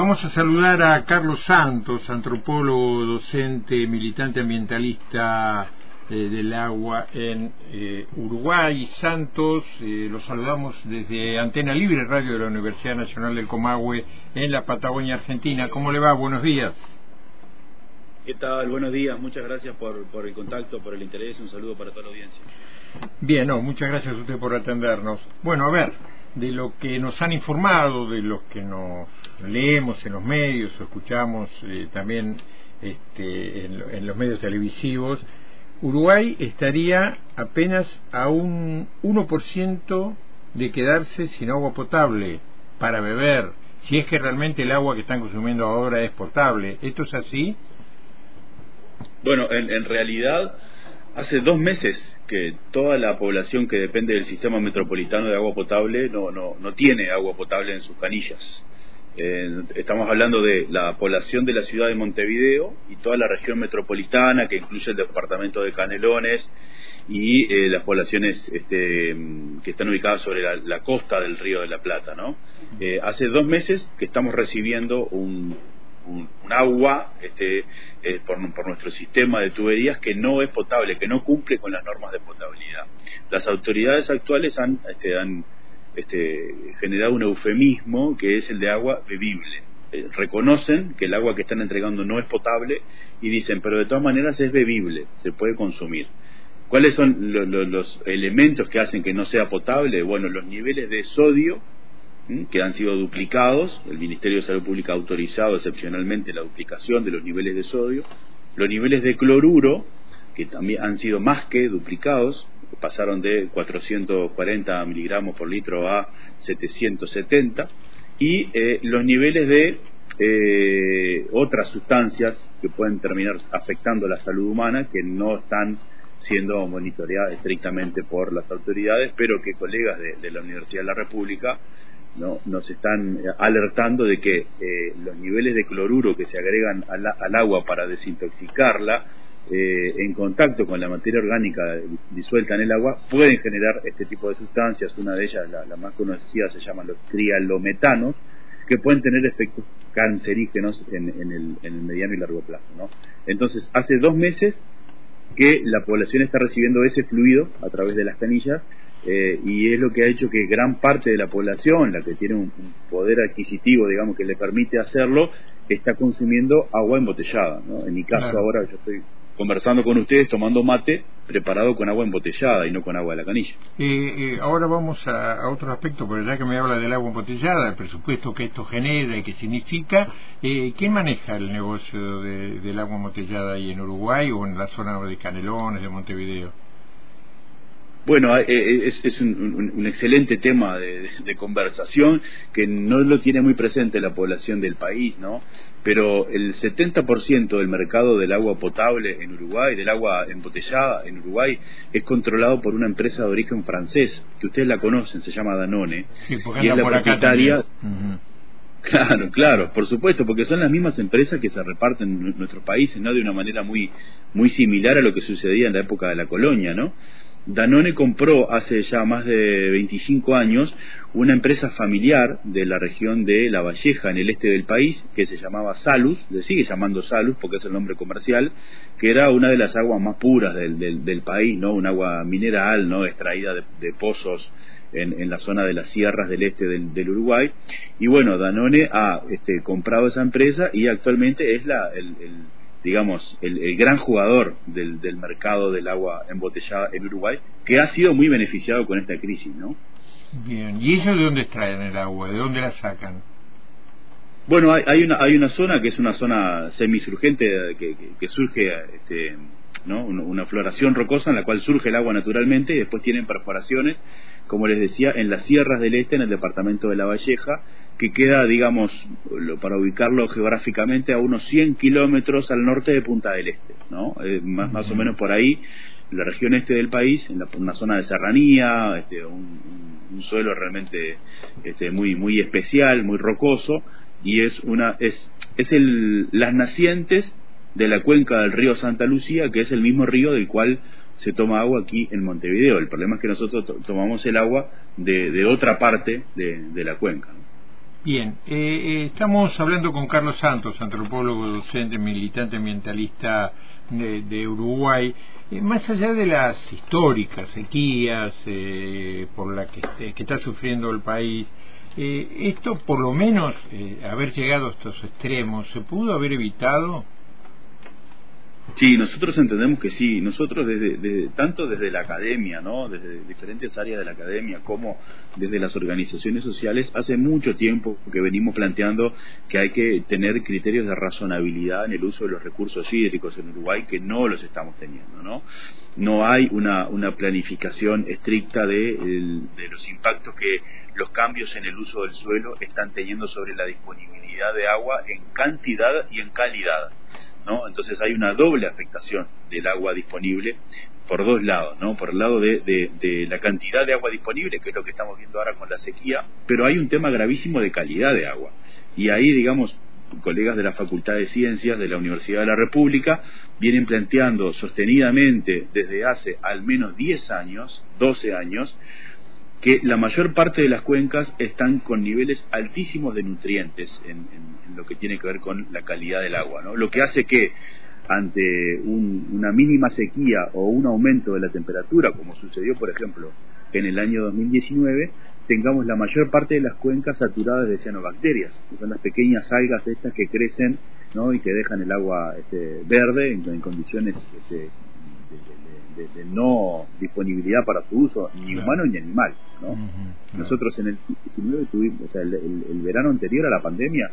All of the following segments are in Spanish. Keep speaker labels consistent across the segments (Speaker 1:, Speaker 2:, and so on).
Speaker 1: vamos a saludar a Carlos Santos, antropólogo, docente, militante ambientalista eh, del agua en eh, Uruguay. Santos, eh, lo saludamos desde Antena Libre Radio de la Universidad Nacional del Comahue en la Patagonia Argentina. ¿Cómo le va? Buenos días.
Speaker 2: ¿Qué tal? Buenos días. Muchas gracias por, por el contacto, por el interés. Un saludo para toda la audiencia.
Speaker 1: Bien, no, muchas gracias a usted por atendernos. Bueno, a ver, de lo que nos han informado, de los que nos leemos en los medios o escuchamos eh, también este, en, los medios televisivos, Uruguay estaría apenas a un 1% de quedarse sin agua potable para beber, si es que realmente el agua que están consumiendo ahora es potable. ¿Esto es así?
Speaker 2: Bueno, en realidad Hace dos meses que toda la población que depende del sistema metropolitano de agua potable no, no, no tiene agua potable en sus canillas. Eh, estamos hablando de la población de la ciudad de Montevideo y toda la región metropolitana que incluye el departamento de Canelones y eh, las poblaciones este, que están ubicadas sobre la, costa del río de la Plata. ¿no? Eh, hace dos meses que estamos recibiendo un, un, agua este, eh, por, nuestro sistema de tuberías que no es potable, que no cumple con las normas de potabilidad. Las autoridades actuales han, este, han este, generado un eufemismo que es el de agua bebible. Eh, reconocen que el agua que están entregando no es potable y dicen, pero de todas maneras es bebible, se puede consumir. ¿Cuáles son los elementos que hacen que no sea potable? Bueno, los niveles de sodio que han sido duplicados. El Ministerio de Salud Pública ha autorizado excepcionalmente la duplicación de los niveles de sodio. Los niveles de cloruro, que también han sido más que duplicados, pasaron de 440 miligramos por litro a 770. Y eh, los niveles de eh, otras sustancias que pueden terminar afectando la salud humana que no están siendo monitoreadas estrictamente por las autoridades, pero que colegas de la Universidad de la República ¿no? nos están eh, alertando de que eh, los niveles de cloruro que se agregan al, agua para desintoxicarla eh, en contacto con la materia orgánica disuelta en el agua pueden generar este tipo de sustancias. Una de ellas, la, más conocida, se llama los trialometanos, que pueden tener efectos cancerígenos en, el, en el mediano y largo plazo. ¿no? Entonces, hace dos meses que la población está recibiendo ese fluido a través de las canillas eh, y es lo que ha hecho que gran parte de la población, la que tiene un, poder adquisitivo, digamos, que le permite hacerlo, está consumiendo agua embotellada. ¿no? En mi caso ahora yo estoy conversando con ustedes tomando mate preparado con agua embotellada y no con agua de la canilla.
Speaker 1: Eh, ahora vamos a, otro aspecto, porque ya que me habla del agua embotellada, el presupuesto que esto genera y que significa, eh, ¿quién maneja el negocio del agua embotellada ahí en Uruguay o en la zona de Canelones, de Montevideo?
Speaker 2: Bueno, eh, eh, es, un, excelente tema de, conversación que no lo tiene muy presente la población del país, ¿no? Pero el 70% del mercado del agua potable en Uruguay, del agua embotellada en Uruguay, es controlado por una empresa de origen francés, que ustedes la conocen, se llama Danone, y es la propietaria... Claro, claro, por supuesto, porque son las mismas empresas que se reparten en nuestro país, ¿no? De una manera muy, muy similar a lo que sucedía en la época de la colonia, ¿no? Danone compró hace ya más de 25 años una empresa familiar de la región de La Valleja, en el este del país, que se llamaba Salus, le sigue llamando Salus porque es el nombre comercial, que era una de las aguas más puras del, del, país, ¿no? Un agua mineral, ¿no? Extraída de, pozos en, en, la zona de las sierras del este del, Uruguay. Y bueno, Danone ha este, comprado esa empresa y actualmente es la, el digamos, el, gran jugador del, del, mercado del agua embotellada en Uruguay, que ha sido muy beneficiado con esta crisis, ¿no?
Speaker 1: Bien, ¿y ellos de dónde extraen el agua? ¿De dónde la sacan?
Speaker 2: Bueno, hay, hay, una, hay una zona que es una zona semisurgente que, que, surge, este, ¿no? Una, floración rocosa en la cual surge el agua naturalmente y después tienen perforaciones, como les decía, en las sierras del este, en el departamento de La Valleja, que queda, digamos, para ubicarlo geográficamente, a unos 100 kilómetros al norte de Punta del Este, ¿no? Eh, más, más o menos por ahí, la región este del país, en la, una zona de serranía, este, un, suelo realmente este, muy, muy especial, muy rocoso, y es una, es, es el, las nacientes de la cuenca del río Santa Lucía, que es el mismo río del cual se toma agua aquí en Montevideo. El problema es que nosotros tomamos el agua de, de otra parte de, de la cuenca.
Speaker 1: Bien, eh, eh, estamos hablando con Carlos Santos, antropólogo, docente, militante ambientalista de, Uruguay. Eh, más allá de las históricas sequías por la que, que, está sufriendo el país, esto por lo menos, haber llegado a estos extremos, ¿se pudo haber evitado?
Speaker 2: Sí, nosotros entendemos que sí. Nosotros desde, tanto desde la academia, ¿no? Desde diferentes áreas de la academia, como desde las organizaciones sociales, hace mucho tiempo que venimos planteando que hay que tener criterios de razonabilidad en el uso de los recursos hídricos en Uruguay que no los estamos teniendo, ¿no? No hay una, una planificación estricta de, de los impactos que los cambios en el uso del suelo están teniendo sobre la disponibilidad de agua en cantidad y en calidad. Entonces hay una doble afectación del agua disponible por dos lados, ¿no? Por el lado de, la cantidad de agua disponible, que es lo que estamos viendo ahora con la sequía, pero hay un tema gravísimo de calidad de agua. Y ahí, digamos, colegas de la Facultad de Ciencias de la Universidad de la República vienen planteando sostenidamente desde hace al menos 10 años, 12 años, que la mayor parte de las cuencas están con niveles altísimos de nutrientes en, lo que tiene que ver con la calidad del agua, ¿no? Lo que hace que ante una mínima sequía o un aumento de la temperatura, como sucedió, por ejemplo, en el año 2019, tengamos la mayor parte de las cuencas saturadas de cianobacterias, que son las pequeñas algas estas que crecen ¿no? y que dejan el agua este, verde en, condiciones este, no disponibilidad para su uso, ni humano ni animal. ¿no? Nosotros en el 19 tuvimos, o sea, el, verano anterior a la pandemia,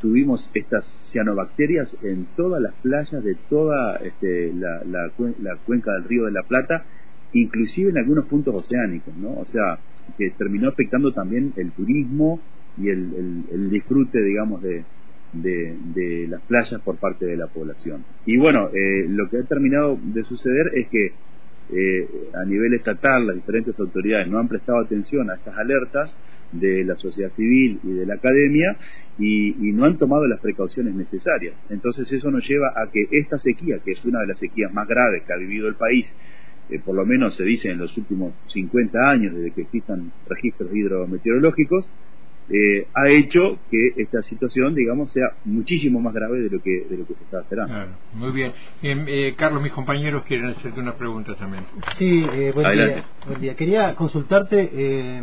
Speaker 2: tuvimos estas cianobacterias en todas las playas de toda este, la, la, cuenca del río de la Plata, inclusive en algunos puntos oceánicos, ¿no? O sea, que terminó afectando también el turismo y el, el disfrute, digamos, de, de, las playas por parte de la población. Y bueno, eh, lo que ha terminado de suceder es que eh, a nivel estatal las diferentes autoridades no han prestado atención a estas alertas de la sociedad civil y de la academia y, no han tomado las precauciones necesarias. Entonces eso nos lleva a que esta sequía, que es una de las sequías más graves que ha vivido el país, eh, por lo menos se dice en los últimos 50 años desde que existan registros hidrometeorológicos, eh, ha hecho que esta situación, digamos, sea muchísimo más grave de lo que de lo que se estaba esperando.
Speaker 1: muy bien. Eh, Carlos, mis compañeros quieren hacerte una pregunta también.
Speaker 3: Sí, eh, buen, día, Quería consultarte eh,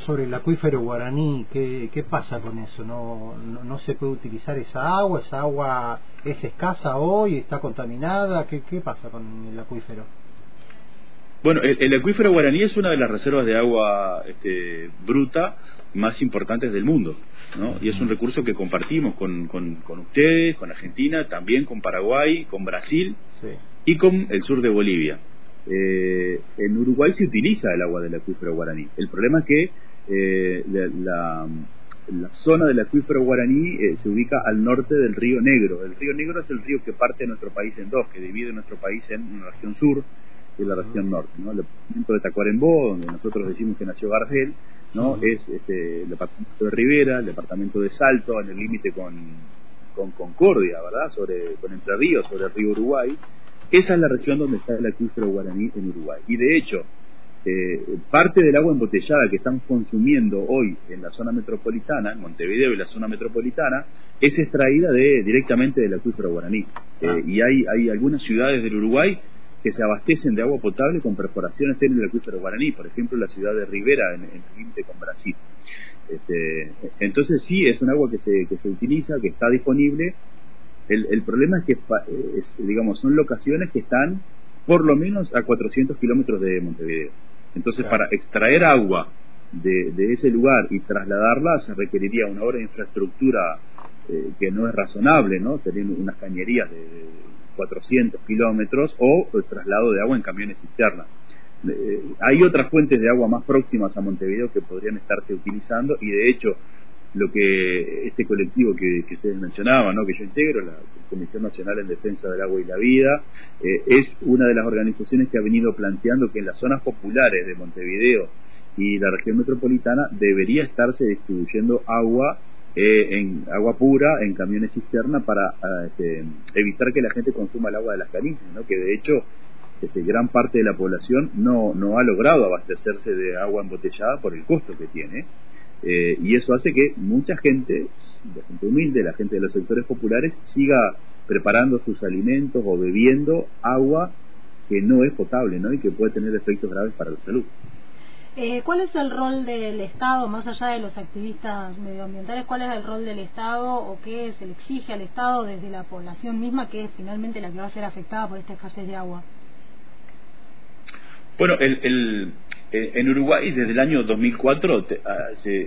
Speaker 3: sobre el acuífero guaraní. ¿Qué, ¿Qué, pasa con eso? ¿No, ¿No, se puede utilizar esa agua? ¿Esa agua es escasa hoy? ¿Está contaminada? ¿Qué, qué pasa con el acuífero?
Speaker 2: Bueno, el, acuífero guaraní es una de las reservas de agua este, bruta más importantes del mundo, ¿no? Y es un recurso que compartimos con, con, ustedes, con Argentina, también con Paraguay, con Brasil y con el sur de Bolivia. Eh, en Uruguay se utiliza el agua del acuífero guaraní. El problema es que eh, la, la, zona del acuífero guaraní eh, se ubica al norte del río Negro. El río Negro es el río que parte nuestro país en dos, que divide nuestro país en una región sur de la región norte. ¿no? El departamento de Tacuarembó, donde nosotros decimos que nació Gardel, ¿no? es este, el departamento de Rivera, el departamento de Salto, en el límite con, con Concordia, ¿verdad? Sobre, con Entre Ríos, sobre el río Uruguay. Esa es la región donde está el acuífero guaraní en Uruguay. Y de hecho, eh, parte del agua embotellada que estamos consumiendo hoy en la zona metropolitana, en Montevideo y la zona metropolitana, es extraída de, directamente del acuífero guaraní. Eh, y hay, hay algunas ciudades del Uruguay que se abastecen de agua potable con perforaciones en el acuífero guaraní, por ejemplo la ciudad de Rivera en, el límite con Brasil. Este, entonces sí, es un agua que se, que se utiliza, que está disponible. El, el problema es que, digamos, son locaciones que están por lo menos a 400 kilómetros de Montevideo. Entonces, para extraer agua de, de, ese lugar y trasladarla se requeriría una obra de infraestructura eh, que no es razonable, ¿no? Teniendo unas cañerías de 400 kilómetros o traslado de agua en camiones cisterna. Eh, hay otras fuentes de agua más próximas a Montevideo que podrían estarse utilizando y de hecho lo que este colectivo que, ustedes mencionaban, ¿no? que yo integro, la Comisión Nacional en Defensa del Agua y la Vida, eh, es una de las organizaciones que ha venido planteando que en las zonas populares de Montevideo y la región metropolitana debería estarse distribuyendo agua eh, en agua pura, en camiones cisterna, para ah, este, evitar que la gente consuma el agua de las canillas, ¿no? que de hecho este, gran parte de la población no, no ha logrado abastecerse de agua embotellada por el costo que tiene. Eh, y eso hace que mucha gente, la gente humilde, la gente de los sectores populares, siga preparando sus alimentos o bebiendo agua que no es potable ¿no? y que puede tener efectos graves para la salud.
Speaker 4: Eh, ¿Cuál es el rol del Estado, más allá de los activistas medioambientales, cuál es el rol del Estado o qué se le exige al Estado desde la población misma, que es finalmente la que va a ser afectada por esta escasez de agua?
Speaker 2: Bueno, el, eh, en Uruguay desde el año 2004 ah,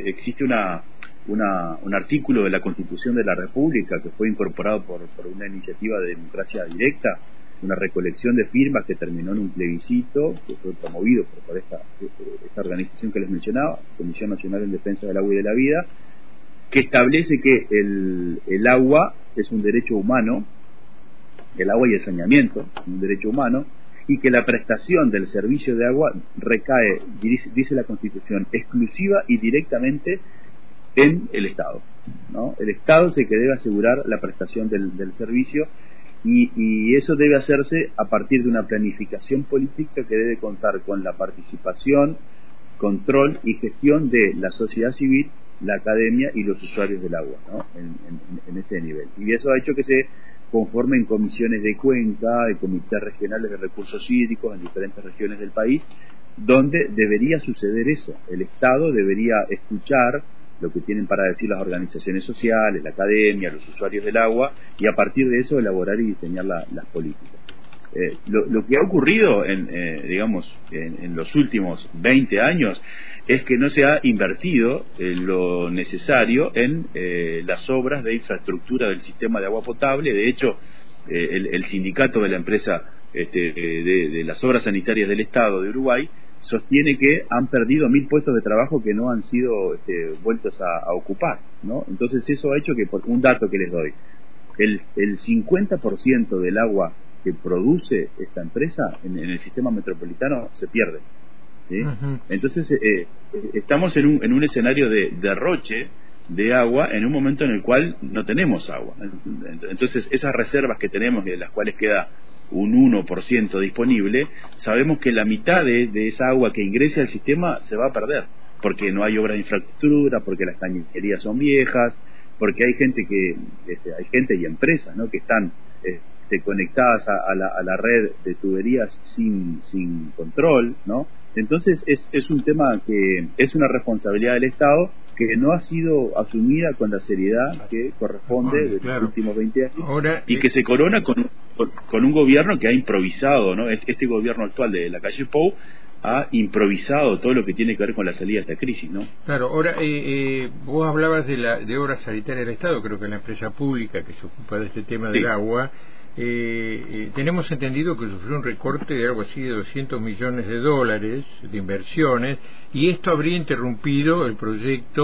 Speaker 2: existe una, un artículo de la Constitución de la República que fue incorporado por, por una iniciativa de democracia directa una recolección de firmas que terminó en un plebiscito que fue promovido por, esta, organización que les mencionaba, Comisión Nacional en Defensa del Agua y de la Vida, que establece que el, agua es un derecho humano, el agua y el saneamiento un derecho humano, y que la prestación del servicio de agua recae, dice, la Constitución, exclusiva y directamente en el Estado. ¿no? El Estado es el que debe asegurar la prestación del servicio y, eso debe hacerse a partir de una planificación política que debe contar con la participación, control y gestión de la sociedad civil, la academia y los usuarios del agua, ¿no? en, ese nivel. Y eso ha hecho que se conformen comisiones de cuenca, de comités regionales de recursos hídricos en diferentes regiones del país, donde debería suceder eso. El Estado debería escuchar lo que tienen para decir las organizaciones sociales, la academia, los usuarios del agua, y a partir de eso elaborar y diseñar las políticas. Eh, lo, que ha ocurrido en, eh, digamos, en, los últimos 20 años es que no se ha invertido eh, lo necesario en las obras de infraestructura del sistema de agua potable. De hecho, el, sindicato de la empresa este, de las obras sanitarias del Estado de Uruguay sostiene que han perdido mil puestos de trabajo que no han sido este, vueltos a, ocupar, ¿no? Entonces eso ha hecho que, por un dato que les doy, el, el 50% del agua que produce esta empresa en, el sistema metropolitano se pierde. Entonces eh, eh, estamos en un, en un escenario de derroche de agua en un momento en el cual no tenemos agua. Entonces esas reservas que tenemos y de las cuales queda un 1% disponible, sabemos que la mitad de, esa agua que ingrese al sistema se va a perder, porque no hay obras de infraestructura, porque las cañerías son viejas, porque hay gente que este, hay gente y empresas ¿no? que están este, conectadas a, la, a, la, red de tuberías sin, sin control, ¿no? Entonces es, es un tema que es una responsabilidad del Estado que no ha sido asumida con la seriedad que corresponde de los últimos 20 años y que se corona con, con un gobierno que ha improvisado, ¿no? Este gobierno actual de la calle Pou ha improvisado todo lo que tiene que ver con la salida de esta crisis, ¿no?
Speaker 1: Claro, ahora eh, eh, vos hablabas de la de obras sanitarias del Estado, creo que la empresa pública que se ocupa de este tema del agua eh, eh, tenemos entendido que sufrió un recorte de algo así de 200 millones de dólares de inversiones y esto habría interrumpido el proyecto,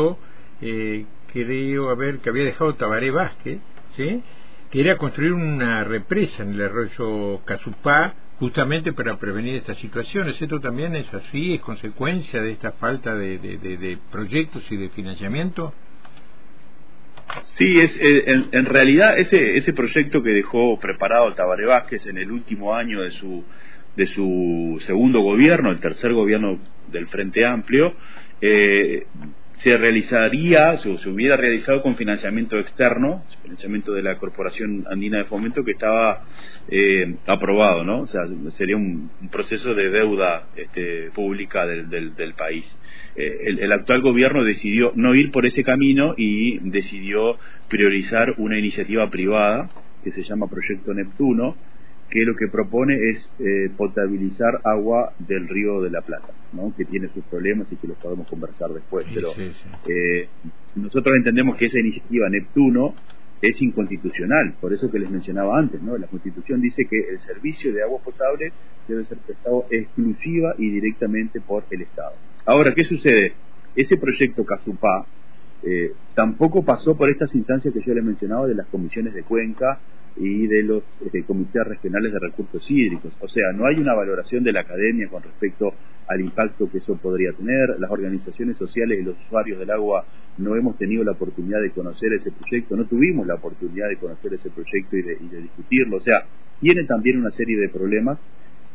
Speaker 1: eh, creo, a ver, que había dejado Tabaré Vázquez, ¿sí? que era construir una represa en el arroyo Casupá justamente para prevenir estas situaciones. ¿Esto también es así? ¿Es consecuencia de esta falta de, proyectos y de financiamiento?
Speaker 2: Sí, es, eh, en, realidad ese, ese proyecto que dejó preparado Tabaré Vázquez en el último año de su, de su segundo gobierno, el tercer gobierno del Frente Amplio, eh, se realizaría, se, se, hubiera realizado con financiamiento externo, financiamiento de la Corporación Andina de Fomento que estaba eh, aprobado, ¿no? O sea, sería un, proceso de deuda este, pública del, del, país. Eh, el, el, actual gobierno decidió no ir por ese camino y decidió priorizar una iniciativa privada que se llama Proyecto Neptuno, que lo que propone es eh, potabilizar agua del río de la Plata, ¿no? que tiene sus problemas y que los podemos conversar después. pero Eh, nosotros entendemos que esa iniciativa Neptuno es inconstitucional, por eso que les mencionaba antes, ¿no? La Constitución dice que el servicio de agua potable debe ser prestado exclusiva y directamente por el Estado. Ahora, ¿qué sucede? Ese proyecto Casupá eh, tampoco pasó por estas instancias que yo les mencionaba de las comisiones de Cuenca y de los este, comités regionales de recursos hídricos. O sea, no hay una valoración de la academia con respecto al impacto que eso podría tener. Las organizaciones sociales y los usuarios del agua no hemos tenido la oportunidad de conocer ese proyecto, no tuvimos la oportunidad de conocer ese proyecto y de, discutirlo. O sea, tiene también una serie de problemas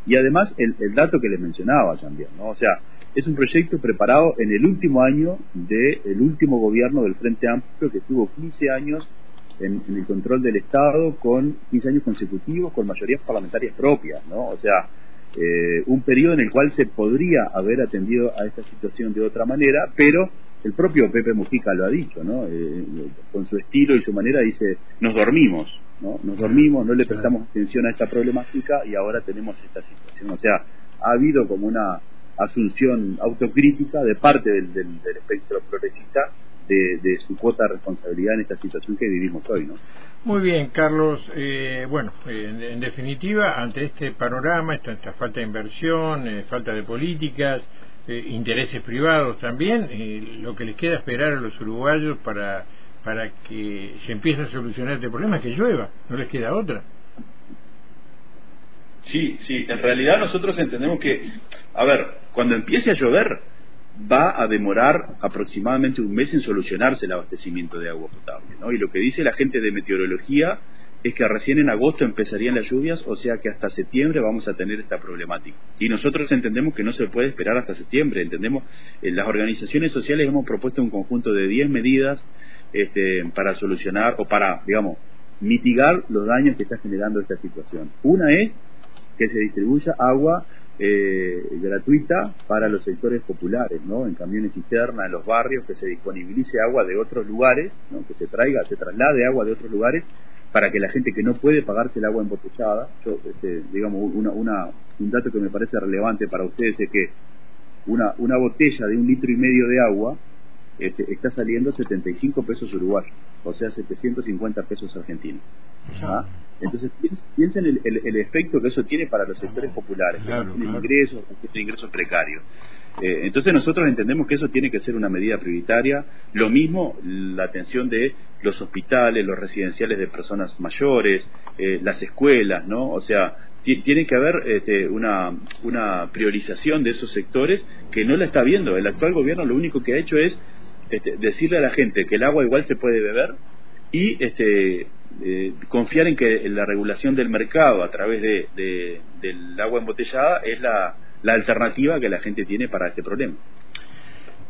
Speaker 2: y además el, dato que les mencionaba también, ¿no? O sea, es un proyecto preparado en el último año del último gobierno del Frente Amplio que tuvo 15 años en, el control del Estado con 15 años consecutivos con mayorías parlamentarias propias, ¿no? O sea, eh, un periodo en el cual se podría haber atendido a esta situación de otra manera, pero el propio Pepe Mujica lo ha dicho, ¿no? Eh, con su estilo y su manera dice, nos dormimos, ¿no? Nos dormimos, no le prestamos atención a esta problemática y ahora tenemos esta situación. O sea, ha habido como una asunción autocrítica de parte del, del espectro progresista de, su cuota de responsabilidad en esta situación que vivimos hoy. ¿no?
Speaker 1: Muy bien, Carlos. Eh, bueno, en, definitiva, ante este panorama, esta, falta de inversión, eh, falta de políticas, eh, intereses privados también, lo que les queda esperar a los uruguayos para, para que se empiece a solucionar este problema es que llueva, no les queda otra.
Speaker 2: Sí, sí, en realidad nosotros entendemos que, a ver, cuando empiece a llover, va a demorar aproximadamente un mes en solucionarse el abastecimiento de agua potable. ¿no? Y lo que dice la gente de meteorología es que recién en agosto empezarían las lluvias, o sea que hasta septiembre vamos a tener esta problemática. Y nosotros entendemos que no se puede esperar hasta septiembre, entendemos, en eh, las organizaciones sociales hemos propuesto un conjunto de 10 medidas este, para solucionar o para, digamos, mitigar los daños que está generando esta situación. Una es que se distribuya agua eh, gratuita para los sectores populares, ¿no? En camiones cisterna, en los barrios, que se disponibilice agua de otros lugares, ¿no? Que se traiga, se traslade agua de otros lugares para que la gente que no puede pagarse el agua embotellada, yo, este, digamos, una, una, un dato que me parece relevante para ustedes es que una, una botella de un litro y medio de agua este, está saliendo 75 pesos uruguayos, o sea, 750 pesos argentinos. ¿Ah? Entonces piensen el, el, efecto que eso tiene para los sectores populares, que tienen ingresos, que tienen ingresos precarios. Eh, entonces nosotros entendemos que eso tiene que ser una medida prioritaria. Lo mismo la atención de los hospitales, los residenciales de personas mayores, eh, las escuelas, ¿no? O sea, tiene que haber este, una, una priorización de esos sectores que no la está viendo. El actual gobierno lo único que ha hecho es este, decirle a la gente que el agua igual se puede beber y este, eh, confiar en que la regulación del mercado a través de, del agua embotellada es la, la, alternativa que la gente tiene para este problema.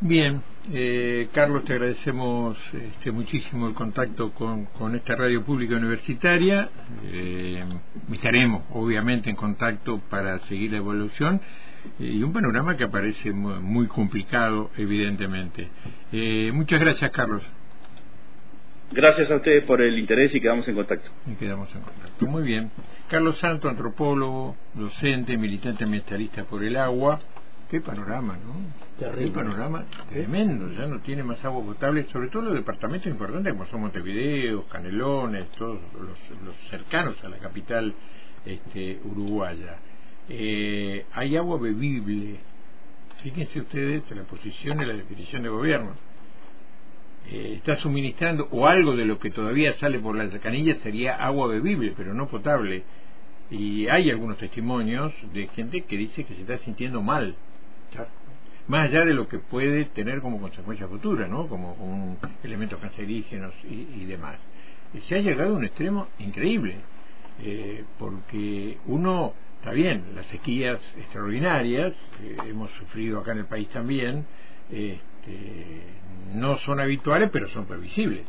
Speaker 1: Bien, eh, Carlos, te agradecemos este, muchísimo el contacto con, con, esta radio pública universitaria. Eh, estaremos, obviamente, en contacto para seguir la evolución y un panorama que aparece muy, complicado, evidentemente. muchas gracias, Carlos.
Speaker 2: Gracias a ustedes por el interés y quedamos en contacto.
Speaker 1: Y quedamos en contacto. Muy bien. Carlos Santo, antropólogo, docente, militante ambientalista por el agua. Qué panorama, ¿no? Terrible. Qué panorama tremendo. Ya no tiene más agua potable, sobre todo los departamentos importantes como son Montevideo, Canelones, todos los, cercanos a la capital este, uruguaya. Eh, hay agua bebible. Fíjense ustedes la posición y la definición de gobierno eh, está suministrando, o algo de lo que todavía sale por las canillas sería agua bebible, pero no potable. Y hay algunos testimonios de gente que dice que se está sintiendo mal, más allá de lo que puede tener como consecuencia futura, ¿no? como un elementos cancerígenos y, demás. se ha llegado a un extremo increíble, eh, porque uno, está bien, las sequías extraordinarias, que hemos sufrido acá en el país también, este, no son habituales, pero son previsibles.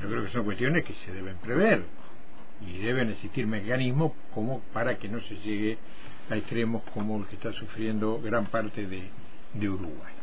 Speaker 1: Yo creo que son cuestiones que se deben prever y deben existir mecanismos como para que no se llegue a extremos como el que está sufriendo gran parte de Uruguay.